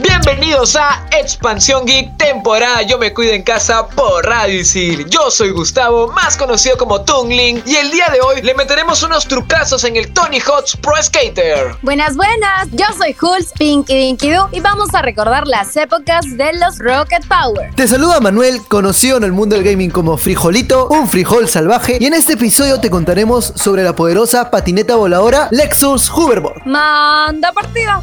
Bienvenidos a Expansión Geek, temporada Yo me cuido en casa por Radio Isil. Yo soy Gustavo, más conocido como Tungling, y el día de hoy le meteremos unos trucazos en el Tony Hawk's Pro Skater. Buenas, buenas, yo soy Hulz, Pinky Dinky Doo, y vamos a recordar las épocas de los Rocket Power. Te saluda Manuel, conocido en el mundo del gaming como Frijolito, un frijol salvaje, y en este episodio te contaremos sobre la poderosa patineta voladora Lexus Hoverboard. Manda partida.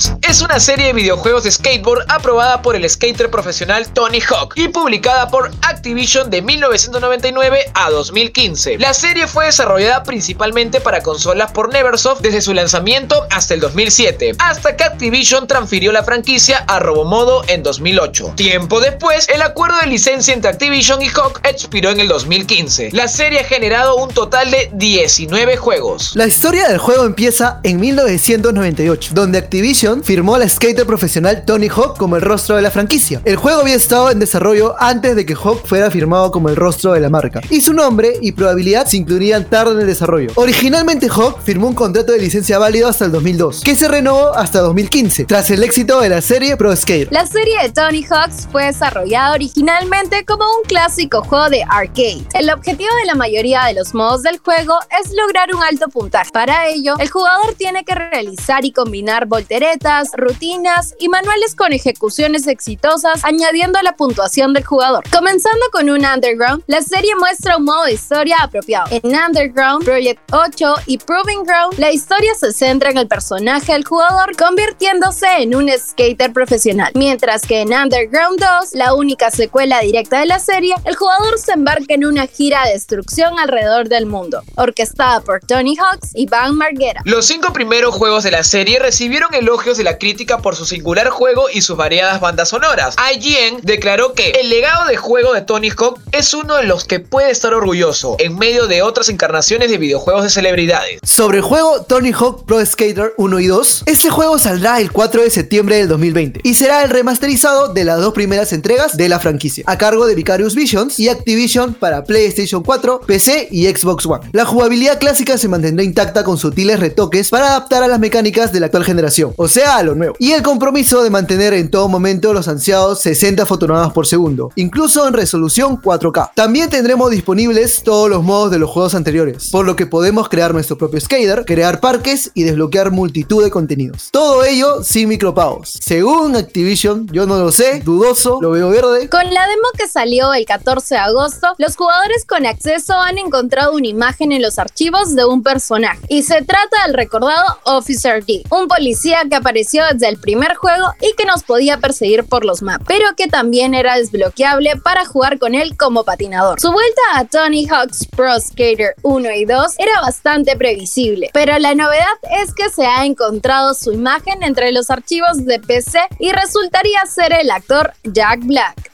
Tony Hawk's es una serie de videojuegos de skateboard aprobada por el skater profesional Tony Hawk y publicada por Activision de 1999 a 2015. La serie fue desarrollada principalmente para consolas por Neversoft desde su lanzamiento hasta el 2007, hasta que Activision transfirió la franquicia a Robomodo en 2008. Tiempo después, el acuerdo de licencia entre Activision y Hawk expiró en el 2015. La serie ha generado un total de 19 juegos. La historia del juego empieza en 1998, donde Activision firmó al skater profesional Tony Hawk como el rostro de la franquicia. El juego había estado en desarrollo antes de que Hawk fuera firmado como el rostro de la marca, y su nombre y probabilidad se incluirían tarde en el desarrollo. Originalmente Hawk firmó un contrato de licencia válido hasta el 2002, que se renovó hasta 2015, tras el éxito de la serie Pro Skater. La serie de Tony Hawk's fue desarrollada originalmente como un clásico juego de arcade. El objetivo de la mayoría de los modos del juego es lograr un alto puntaje. Para ello, el jugador tiene que realizar y combinar volteretas, rutinas y manuales con ejecuciones exitosas, añadiendo la puntuación del jugador. Comenzando con un Underground, la serie muestra un modo de historia apropiado. En Underground, Project 8 y Proving Ground, la historia se centra en el personaje del jugador convirtiéndose en un skater profesional. Mientras que en Underground 2, la única secuela directa de la serie, el jugador se embarca en una gira de destrucción alrededor del mundo, orquestada por Tony Hawks y Van Margera. Los cinco primeros juegos de la serie recibieron elogios de la crítica por su singular juego y sus variadas bandas sonoras. IGN declaró que el legado de juego de Tony Hawk es uno de los que puede estar orgulloso en medio de otras encarnaciones de videojuegos de celebridades. Sobre el juego Tony Hawk Pro Skater 1 y 2, este juego saldrá el 4 de septiembre del 2020 y será el remasterizado de las dos primeras entregas de la franquicia, a cargo de Vicarious Visions y Activision para PlayStation 4, PC y Xbox One. La jugabilidad clásica se mantendrá intacta con sutiles retoques para adaptar a las mecánicas de la actual generación, o sea, a nuevo, y el compromiso de mantener en todo momento los ansiados 60 fotogramas por segundo, incluso en resolución 4K. También tendremos disponibles todos los modos de los juegos anteriores, por lo que podemos crear nuestro propio skater, crear parques y desbloquear multitud de contenidos. Todo ello sin micropagos. Según Activision, yo no lo sé, dudoso, lo veo verde. Con la demo que salió el 14 de agosto, los jugadores con acceso han encontrado una imagen en los archivos de un personaje. Y se trata del recordado Officer D, un policía que apareció desde el primer juego y que nos podía perseguir por los mapas, pero que también era desbloqueable para jugar con él como patinador. Su vuelta a Tony Hawk's Pro Skater 1 y 2 era bastante previsible, pero la novedad es que se ha encontrado su imagen entre los archivos de PC y resultaría ser el actor Jack Black.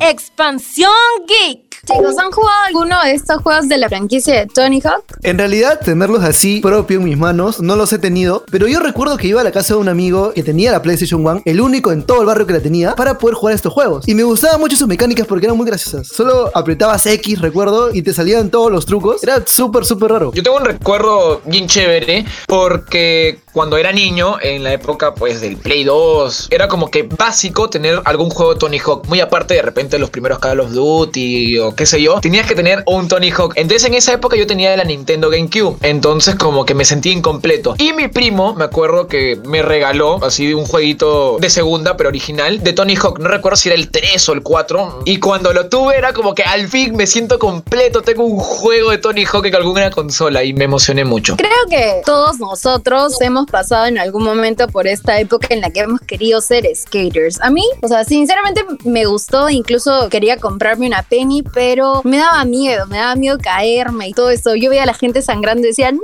Expansión Geek. Chicos, ¿han jugado alguno de estos juegos de la franquicia de Tony Hawk? En realidad, tenerlos así propio en mis manos no los he tenido, pero yo recuerdo que iba a la casa de un amigo que tenía la PlayStation 1, el único en todo el barrio que la tenía, para poder jugar estos juegos. Y me gustaban mucho sus mecánicas porque eran muy graciosas. Solo apretabas X, recuerdo, y te salían todos los trucos. Era súper, súper raro. Yo tengo un recuerdo bien chévere porque cuando era niño, en la época pues del Play 2, era como que básico tener algún juego de Tony Hawk, muy aparte de repente los primeros Call of Duty o qué sé yo, tenías que tener un Tony Hawk. Entonces en esa época yo tenía la Nintendo GameCube, entonces como que me sentí incompleto. Y mi primo, me acuerdo que me regaló así un jueguito de segunda, pero original, de Tony Hawk, no recuerdo si era el 3 o el 4, y cuando lo tuve era como que al fin me siento completo, tengo un juego de Tony Hawk en alguna consola y me emocioné mucho. Creo que todos nosotros hemos pasado en algún momento por esta época en la que hemos querido ser skaters. A mí, o sea, sinceramente me gustó, incluso quería comprarme una penny, pero me daba miedo, me daba miedo caerme y todo eso. Yo veía a la gente sangrando y decía, no,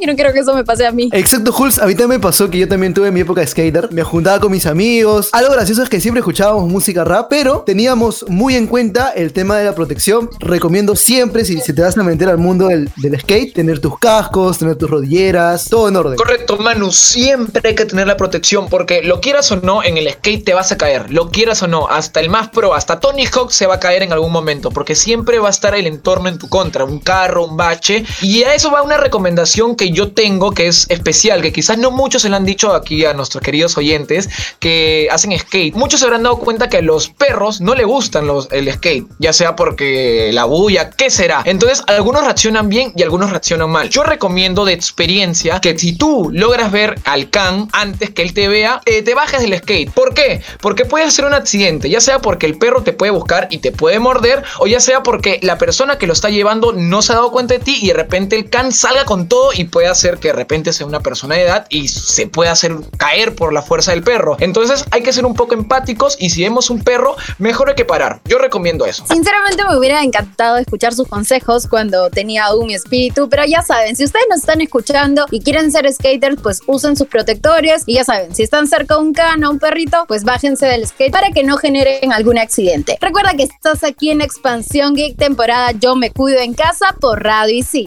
yo no quiero que eso me pase a mí. Exacto, Jules, a mí también me pasó que yo también tuve mi época de skater. Me juntaba con mis amigos. Algo gracioso es que siempre escuchábamos música rap, pero teníamos muy en cuenta el tema de la protección. Recomiendo siempre, si, si te vas a meter al mundo del, del skate, tener tus cascos, tener tus rodilleras, todo en orden. Correcto, Manu, siempre hay que tener la protección porque lo quieras o no, en el skate te vas a caer, lo quieras o no, hasta el más pro, hasta Tony Hawk se va a caer en algún momento porque siempre va a estar el entorno en tu contra, un carro, un bache y a eso va una recomendación que yo tengo que es especial, que quizás no muchos se lo han dicho aquí a nuestros queridos oyentes que hacen skate. Muchos se habrán dado cuenta que a los perros no le gustan los, el skate, ya sea porque la bulla, ¿qué será? Entonces algunos reaccionan bien y algunos reaccionan mal. Yo recomiendo de experiencia que si tú logras ver al can antes que él te vea, eh, te bajes del skate. ¿Por qué? Porque puede ser un accidente, ya sea porque el perro te puede buscar y te puede morder, o ya sea porque la persona que lo está llevando no se ha dado cuenta de ti y de repente el can salga con todo y puede hacer que de repente sea una persona de edad y se pueda hacer caer por la fuerza del perro. Entonces hay que ser un poco empáticos y si vemos un perro, mejor hay que parar. Yo recomiendo eso. Sinceramente me hubiera encantado escuchar sus consejos cuando tenía aún mi espíritu, pero ya saben, si ustedes nos están escuchando y quieren ser skaters, pues usen sus protectores y ya saben, si están cerca de un can o un perrito, pues bájense del skate para que no generen algún accidente. Recuerda que estás aquí en Expansión Geek temporada Yo me cuido en casa por Radio y sí.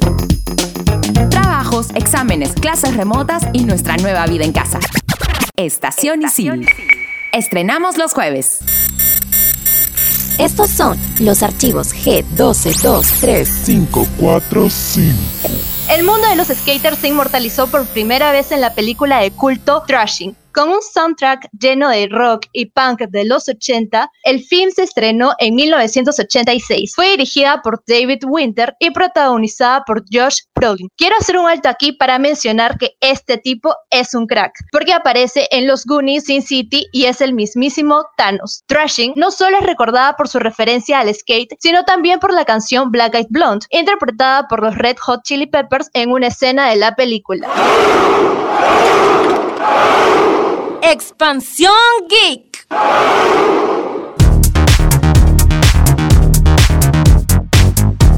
Trabajos, exámenes, clases remotas y nuestra nueva vida en casa. Estación Isil. Estrenamos los jueves. Estos son los archivos G1223. 545. El mundo de los skaters se inmortalizó por primera vez en la película de culto Thrashing. Con un soundtrack lleno de rock y punk de los 80, el film se estrenó en 1986. Fue dirigida por David Winter y protagonizada por Josh Brolin. Quiero hacer un alto aquí para mencionar que este tipo es un crack, porque aparece en los Goonies, Sin City y es el mismísimo Thanos. Thrashing no solo es recordada por su referencia al skate, sino también por la canción Black Eyed Blonde, interpretada por los Red Hot Chili Peppers en una escena de la película. Expansión Geek.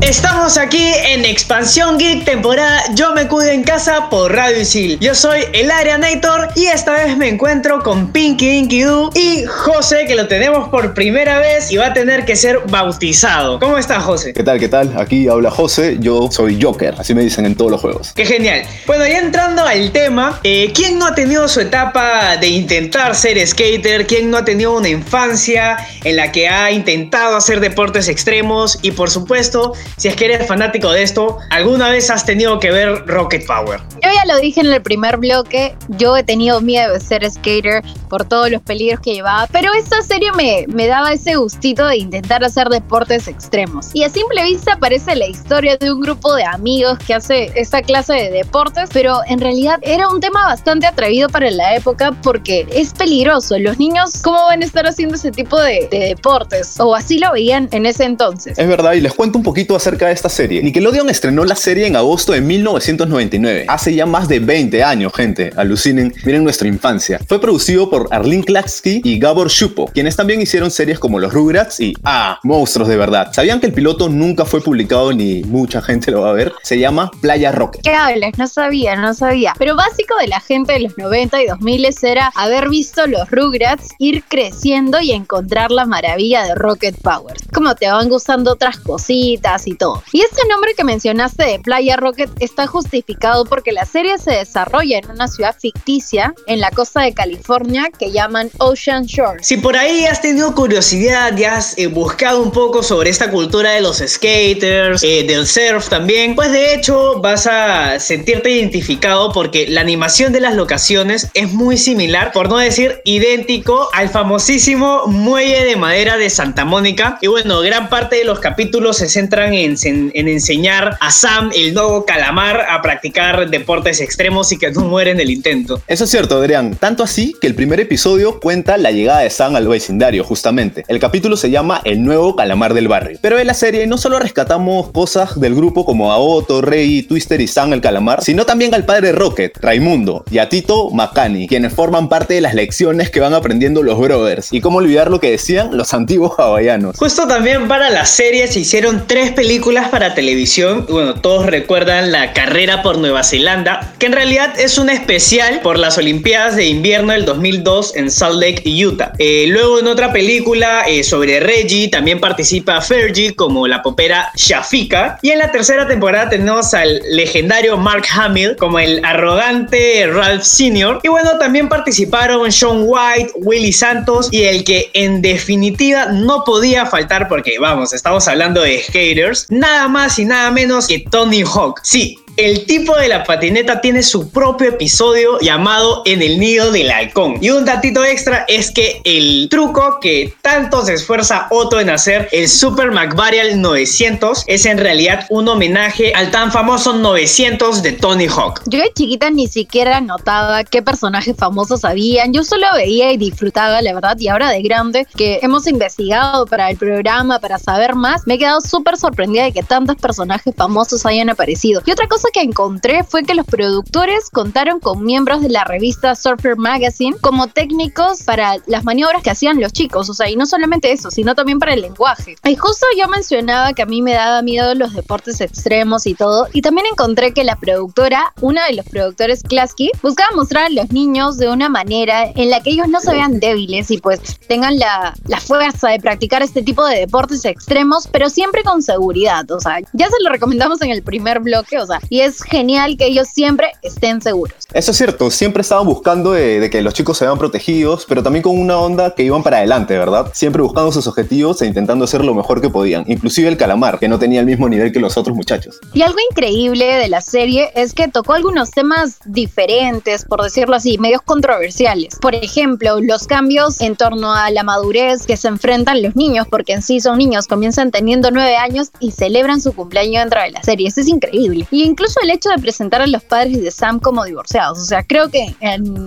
Estamos aquí en Expansión Geek temporada Yo me cuido en casa por Radio Isil. Yo soy el Nator y esta vez me encuentro con Pinky Inky Doo y José que lo tenemos por primera vez y va a tener que ser bautizado. ¿Cómo estás José? ¿Qué tal? ¿Qué tal? Aquí habla José, yo soy Joker, así me dicen en todos los juegos. Qué genial. Bueno, ya entrando al tema, eh, ¿quién no ha tenido su etapa de intentar ser skater? ¿Quién no ha tenido una infancia en la que ha intentado hacer deportes extremos? Y por supuesto, si es que eres fanático de esto, alguna vez has tenido que ver Rocket Power. Yo ya lo dije en el primer bloque, yo he tenido miedo de ser skater por todos los peligros que llevaba, pero esta serie me, daba ese gustito de intentar hacer deportes extremos. Y a simple vista parece la historia de un grupo de amigos que hace esta clase de deportes, pero en realidad era un tema bastante atrevido para la época porque es peligroso. Los niños, ¿cómo van a estar haciendo ese tipo de, de deportes? O así lo veían en ese entonces. Es verdad, y les cuento un poquito acerca de esta serie. Nickelodeon estrenó la serie en agosto de 1999. Hace ya más de 20 años, gente. Alucinen, miren nuestra infancia. Fue producido Arlene Klatsky y Gabor Shupo, quienes también hicieron series como Los Rugrats y Ah, monstruos de verdad. ¿Sabían que el piloto nunca fue publicado ni mucha gente lo va a ver? Se llama Playa Rocket. ¿Qué hablas? No sabía, no sabía. Pero básico de la gente de los 90 y 2000 era haber visto los Rugrats ir creciendo y encontrar la maravilla de Rocket Power. Como te van gustando otras cositas y todo. Y este nombre que mencionaste de Playa Rocket está justificado porque la serie se desarrolla en una ciudad ficticia en la costa de California que llaman Ocean Shore. Si por ahí has tenido curiosidad y has eh, buscado un poco sobre esta cultura de los skaters, eh, del surf también, pues de hecho vas a sentirte identificado porque la animación de las locaciones es muy similar, por no decir idéntico, al famosísimo muelle de madera de Santa Mónica. Y bueno, gran parte de los capítulos se centran en, en- en enseñar a Sam, el nuevo calamar, a practicar deportes extremos y que no muere en el intento. Eso es cierto, Adrián. Tanto así que el primer primer episodio cuenta la llegada de Sam al vecindario, justamente. El capítulo se llama El nuevo calamar del barrio. Pero en la serie no solo rescatamos cosas del grupo como a Otto, Rey, Twister y Sam el calamar, sino también al padre Rocket, Raimundo, y a Tito Macani, quienes forman parte de las lecciones que van aprendiendo los brothers. Y cómo olvidar lo que decían los antiguos hawaianos. Justo también para la serie se hicieron tres películas para televisión. Bueno, todos recuerdan la carrera por Nueva Zelanda, que en realidad es un especial por las Olimpiadas de Invierno del 2002 en Salt Lake, Utah. Eh, luego en otra película eh, sobre Reggie también participa Fergie como la popera Shafika. Y en la tercera temporada tenemos al legendario Mark Hamill como el arrogante Ralph Sr. Y bueno, también participaron Sean White, Willy Santos y el que en definitiva no podía faltar porque vamos, estamos hablando de skaters, nada más y nada menos que Tony Hawk. Sí, el tipo de la patineta tiene su propio episodio llamado En el nido del halcón. Y un datito extra es que el truco que tanto se esfuerza Otto en hacer, el Super McVarial 900, es en realidad un homenaje al tan famoso 900 de Tony Hawk. Yo de chiquita ni siquiera notaba qué personajes famosos habían. Yo solo veía y disfrutaba, la verdad. Y ahora de grande, que hemos investigado para el programa, para saber más, me he quedado súper sorprendida de que tantos personajes famosos hayan aparecido. Y otra cosa que encontré fue que los productores contaron con miembros de la revista Surfer Magazine como técnicos para las maniobras que hacían los chicos. O sea, y no solamente eso, sino también para el lenguaje. Y justo yo mencionaba que a mí me daba miedo los deportes extremos y todo. Y también encontré que la productora, una de los productores, Klasky, buscaba mostrar a los niños de una manera en la que ellos no se vean débiles y pues tengan la, la fuerza de practicar este tipo de deportes extremos, pero siempre con seguridad. O sea, ya se lo recomendamos en el primer bloque, o sea, y es genial que ellos siempre estén seguros. Eso es cierto, siempre estaban buscando de, de que los chicos se vean protegidos, pero también con una onda que iban para adelante, ¿verdad? Siempre buscando sus objetivos e intentando hacer lo mejor que podían. Inclusive el calamar, que no tenía el mismo nivel que los otros muchachos. Y algo increíble de la serie es que tocó algunos temas diferentes, por decirlo así, medios controversiales. Por ejemplo, los cambios en torno a la madurez que se enfrentan los niños, porque en sí son niños, comienzan teniendo nueve años y celebran su cumpleaños dentro de la serie. Eso es increíble. Y incluso el hecho de presentar a los padres de Sam como divorciados. O sea, creo que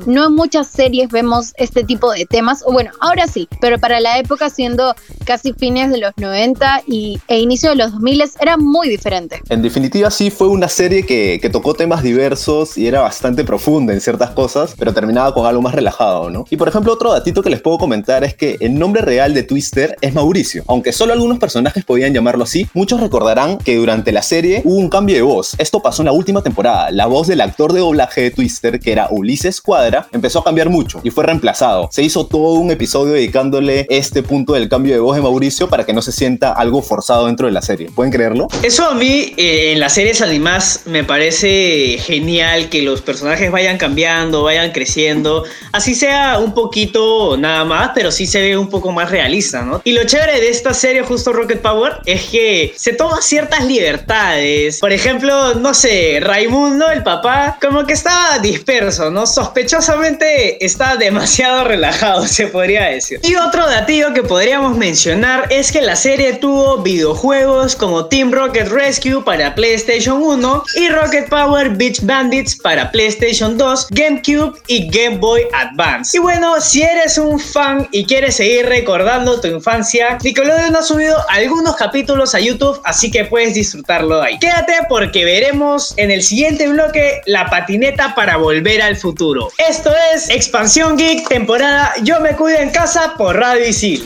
no en muchas series vemos este tipo de temas. O bueno, ahora sí, pero para la época, siendo casi fines de los 90 y, e inicio de los 2000, era muy diferente. En definitiva, sí fue una serie que, que tocó temas diversos y era bastante profunda en ciertas cosas, pero terminaba con algo más relajado, ¿no? Y por ejemplo, otro datito que les puedo comentar es que el nombre real de Twister es Mauricio. Aunque solo algunos personajes podían llamarlo así, muchos recordarán que durante la serie hubo un cambio de voz. Esto pasó en la última temporada. La voz del actor de doblaje de Twister, que era Ulises Cuadra, empezó a cambiar mucho y fue reemplazado. Se hizo todo un episodio dedicándole este punto del cambio de voz de Mauricio para que no se sienta algo forzado dentro de la serie. ¿Pueden creerlo? Eso a mí eh, en las series animadas me parece genial que los personajes vayan cambiando, vayan creciendo, así sea un poquito nada más, pero sí se ve un poco más realista, ¿no? Y lo chévere de esta serie justo Rocket Power es que se toma ciertas libertades. Por ejemplo, no Raimundo, el papá, como que estaba disperso, ¿no? Sospechosamente está demasiado relajado, se podría decir. Y otro datillo que podríamos mencionar es que la serie tuvo videojuegos como Team Rocket Rescue para PlayStation 1 y Rocket Power Beach Bandits para PlayStation 2, GameCube y Game Boy Advance. Y bueno, si eres un fan y quieres seguir recordando tu infancia, Nickelodeon ha subido algunos capítulos a YouTube, así que puedes disfrutarlo ahí. Quédate porque veremos en el siguiente bloque la patineta para volver al futuro. Esto es Expansión Geek, temporada Yo me cuido en casa por Radio Isil.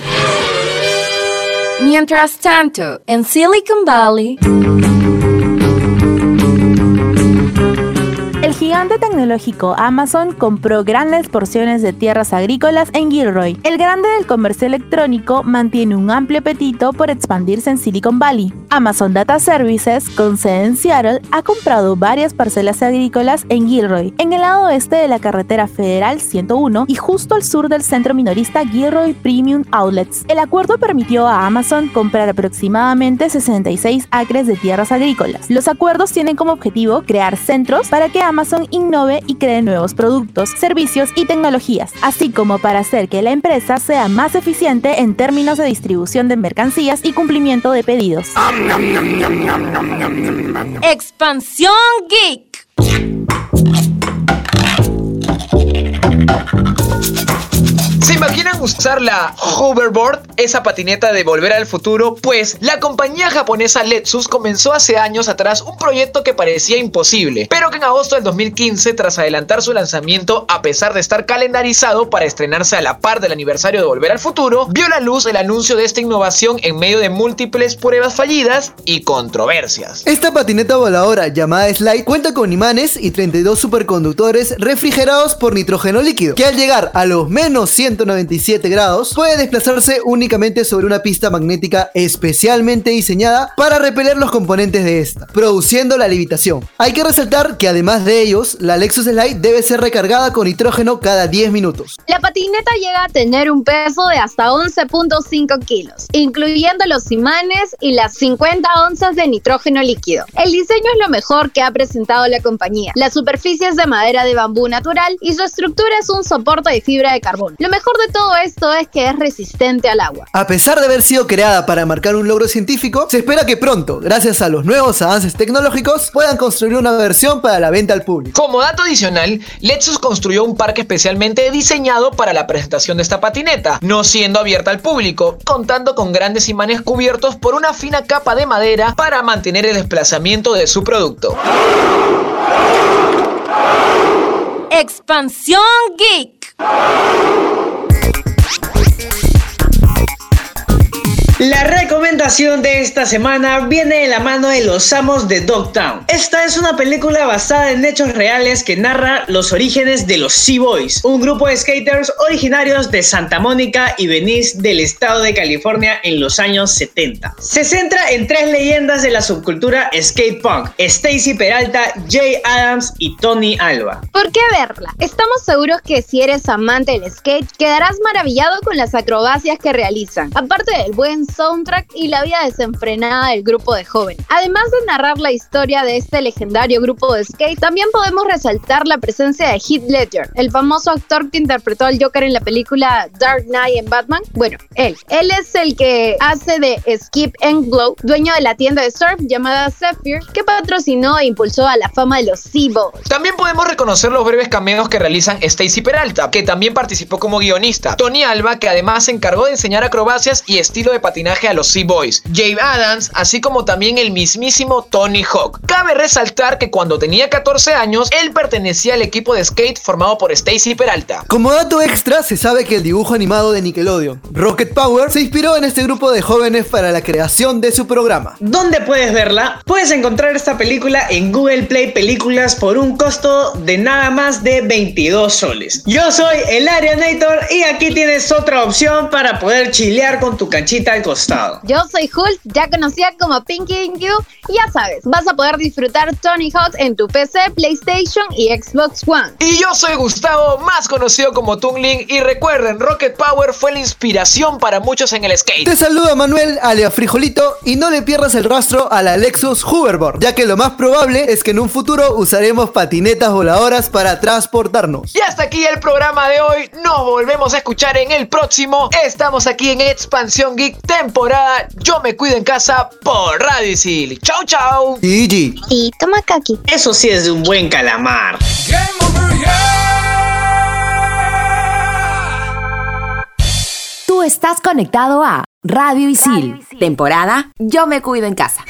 Mientras tanto, en Silicon Valley, gigante tecnológico Amazon compró grandes porciones de tierras agrícolas en Gilroy. El grande del comercio electrónico mantiene un amplio apetito por expandirse en Silicon Valley. Amazon Data Services, con sede en Seattle, ha comprado varias parcelas agrícolas en Gilroy, en el lado oeste de la carretera federal 101 y justo al sur del centro minorista Gilroy Premium Outlets. El acuerdo permitió a Amazon comprar aproximadamente 66 acres de tierras agrícolas. Los acuerdos tienen como objetivo crear centros para que Amazon innove y cree nuevos productos, servicios y tecnologías, así como para hacer que la empresa sea más eficiente en términos de distribución de mercancías y cumplimiento de pedidos. Expansión Geek. ¿Se imaginan usar la hoverboard, esa patineta de volver al futuro? Pues la compañía japonesa Lexus comenzó hace años atrás un proyecto que parecía imposible, pero que en agosto del 2015, tras adelantar su lanzamiento a pesar de estar calendarizado para estrenarse a la par del aniversario de Volver al Futuro, vio la luz el anuncio de esta innovación en medio de múltiples pruebas fallidas y controversias. Esta patineta voladora llamada Slide cuenta con imanes y 32 superconductores refrigerados por nitrógeno líquido, que al llegar a los menos 197 grados puede desplazarse únicamente sobre una pista magnética especialmente diseñada para repeler los componentes de esta, produciendo la levitación. Hay que resaltar que además de ellos, la Lexus Slide debe ser recargada con nitrógeno cada 10 minutos. La patineta llega a tener un peso de hasta 11.5 kilos, incluyendo los imanes y las 50 onzas de nitrógeno líquido. El diseño es lo mejor que ha presentado la compañía. La superficie es de madera de bambú natural y su estructura es un soporte de fibra de carbón. Lo mejor de todo esto es que es resistente al agua. A pesar de haber sido creada para marcar un logro científico, se espera que pronto, gracias a los nuevos avances tecnológicos, puedan construir una versión para la venta al público. Como dato adicional, Lexus construyó un parque especialmente diseñado para la presentación de esta patineta, no siendo abierta al público, contando con grandes imanes cubiertos por una fina capa de madera para mantener el desplazamiento de su producto. Expansión Geek. La recomendación de esta semana viene de la mano de los amos de Dogtown. Esta es una película basada en hechos reales que narra los orígenes de los Sea Boys, un grupo de skaters originarios de Santa Mónica y Venice del estado de California en los años 70. Se centra en tres leyendas de la subcultura skate punk: Stacy Peralta, Jay Adams y Tony Alba. ¿Por qué verla? Estamos seguros que si eres amante del skate, quedarás maravillado con las acrobacias que realizan, aparte del buen soundtrack y la vida desenfrenada del grupo de jóvenes. Además de narrar la historia de este legendario grupo de skate, también podemos resaltar la presencia de Heath Ledger, el famoso actor que interpretó al Joker en la película Dark Knight en Batman. Bueno, él. Él es el que hace de Skip Englow, dueño de la tienda de surf llamada Zephyr, que patrocinó e impulsó a la fama de los Sea-Boys. También podemos reconocer los breves cameos que realizan Stacy Peralta, que también participó como guionista, Tony Alba, que además se encargó de enseñar acrobacias y estilo de patinaje a los Sea Boys, Jay Adams, así como también el mismísimo Tony Hawk. Cabe resaltar que cuando tenía 14 años, él pertenecía al equipo de skate formado por Stacy Peralta. Como dato extra, se sabe que el dibujo animado de Nickelodeon, Rocket Power, se inspiró en este grupo de jóvenes para la creación de su programa. ¿Dónde puedes verla? Puedes encontrar esta película en Google Play Películas por un costo de nada más de 22 soles. Yo soy el Arianator y aquí tienes otra opción para poder chilear con tu canchita al costado. Yo soy Hulk, ya conocida como Pinky in You, y ya sabes, vas a poder disfrutar Tony Hawk en tu PC, PlayStation y Xbox One. Y yo soy Gustavo, más conocido como Tungling, y recuerden, Rocket Power fue la inspiración para muchos en el skate. Te saluda Manuel, alia Frijolito, y no le pierdas el rastro a la Lexus Hoverboard, ya que lo más probable es que en un futuro usaremos patinetas voladoras para transportarnos. Y hasta aquí el programa de hoy, nos volvemos a escuchar en el próximo. Estamos aquí en Expansión Geek temporada Yo me cuido en casa por Radio Isil. Chau, chau. GG. Y toma kaki. Eso sí es de un buen calamar. Tú estás conectado a Radio Isil, temporada Yo me cuido en casa.